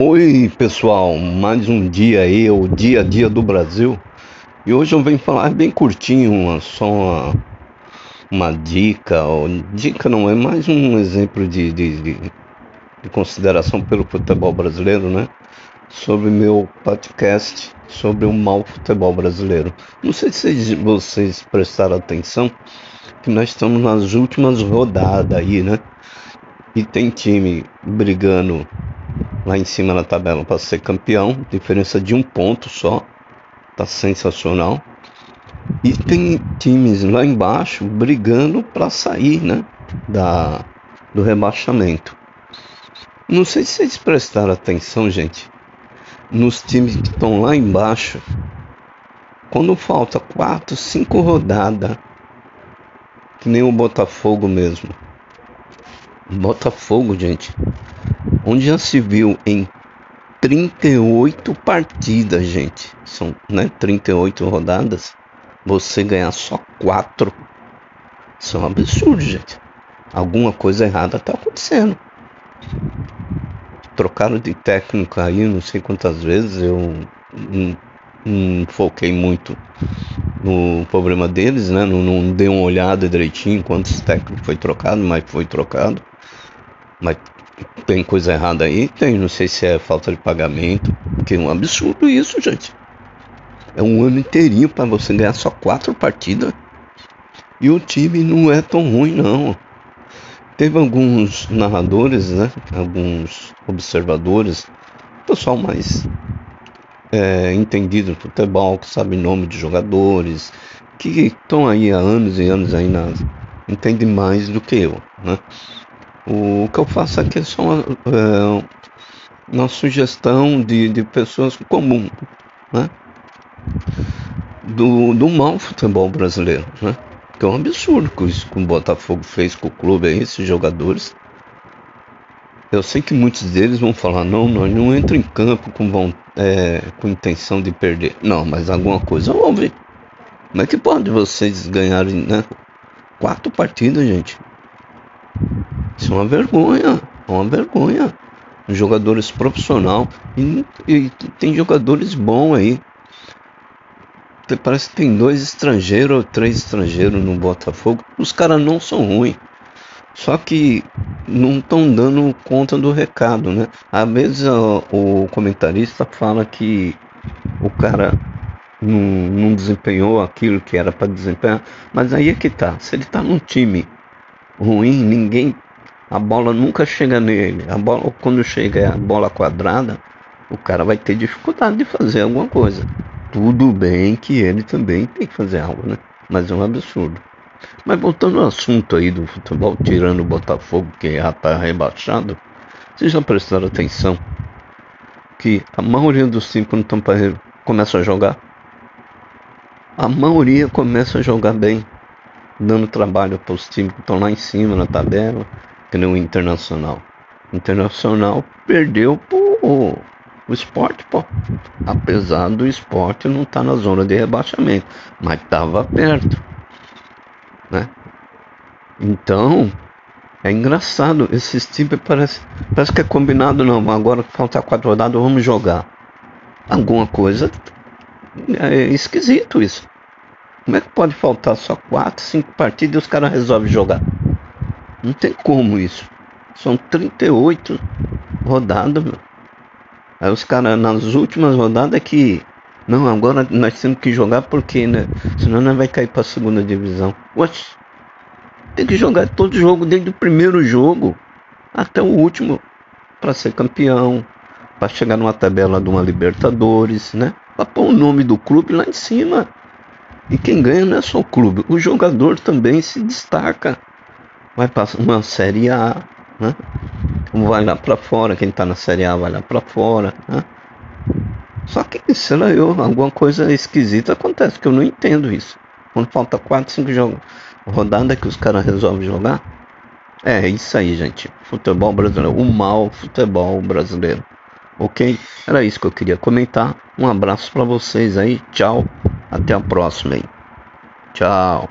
Oi, pessoal, mais um dia aí, o dia a dia do Brasil. E hoje eu venho falar bem curtinho, uma, só uma, uma dica, ou, dica não é mais um exemplo de, de, de, de consideração pelo futebol brasileiro, né? Sobre meu podcast sobre o mau futebol brasileiro. Não sei se vocês prestaram atenção que nós estamos nas últimas rodadas aí, né? E tem time brigando lá em cima na tabela para ser campeão, diferença de um ponto só, tá sensacional. E tem times lá embaixo brigando para sair, né, da do rebaixamento. Não sei se vocês prestaram atenção, gente, nos times que estão lá embaixo. Quando falta quatro, cinco rodadas, que nem o Botafogo mesmo. Botafogo, gente, onde já se viu em 38 partidas, gente, são né, 38 rodadas, você ganhar só 4. Isso é um absurdo, gente. Alguma coisa errada está acontecendo. Trocaram de técnico aí, não sei quantas vezes, eu não, foquei muito no problema deles, né? Não, não dei uma olhada direitinho quantos técnicos foi trocado, mas foi trocado. Mas tem coisa errada aí? Tem, não sei se é falta de pagamento, porque é um absurdo isso, gente. É um ano inteirinho para você ganhar só quatro partidas. E o time não é tão ruim, não. Teve alguns narradores, né? Alguns observadores, pessoal mais é, entendido no futebol, que sabe nome de jogadores, que estão aí há anos e anos aí na, entende mais do que eu, né? O que eu faço aqui é só uma, é, uma sugestão de, de pessoas comuns, né? Do, do mau futebol brasileiro, né? Que é um absurdo que isso que o Botafogo fez com o clube aí, esses jogadores. Eu sei que muitos deles vão falar, não, nós não entra em campo com, vão, é, com intenção de perder. Não, mas alguma coisa houve. Como é que pode vocês ganharem, né? Quatro partidas, gente. Isso é uma vergonha, é uma vergonha. Jogadores profissional e, e tem jogadores bons aí. Parece que tem dois estrangeiros ou três estrangeiros no Botafogo. Os caras não são ruins. Só que não estão dando conta do recado, né? Às vezes o, comentarista fala que o cara não, não desempenhou aquilo que era para desempenhar, mas aí é que tá. Se ele tá num time ruim, ninguém a bola nunca chega nele. A bola, quando chega a bola quadrada, o cara vai ter dificuldade de fazer alguma coisa. Tudo bem que ele também tem que fazer algo, né? Mas é um absurdo. Mas voltando ao assunto aí do futebol, tirando o Botafogo que já está rebaixado, vocês já prestaram atenção que a maioria dos times quando estão para começa a jogar, a maioria começa a jogar bem, dando trabalho para os times que estão lá em cima na tabela, que nem o Internacional. O Internacional perdeu pro o esporte, pô. Apesar do esporte não estar tá na zona de rebaixamento, mas estava perto, né? Então, é engraçado, esses times parece, parece que é combinado não, agora que falta quatro rodadas vamos jogar. Alguma coisa é esquisito isso. Como é que pode faltar só quatro, cinco partidas e os caras resolvem jogar? Não tem como isso. São 38 rodadas, meu. Aí os caras nas últimas rodadas é que. Não, agora nós temos que jogar porque, né? Senão nós vai cair pra segunda divisão. Oxe, tem que jogar todo jogo, desde o primeiro jogo até o último, para ser campeão, para chegar numa tabela de uma Libertadores, né? Para pôr o nome do clube lá em cima. E quem ganha não é só o clube, o jogador também se destaca vai para uma Série A, né? vai lá para fora, quem está na Série A vai lá para fora, né? Só que, sei lá, eu, alguma coisa esquisita acontece, que eu não entendo isso. Quando falta 4, 5 jogos, rodada que os caras resolvem jogar. É isso aí, gente. Futebol brasileiro, o mal futebol brasileiro. Ok? Era isso que eu queria comentar. Um abraço para vocês aí. Tchau. Até a próxima aí. Tchau.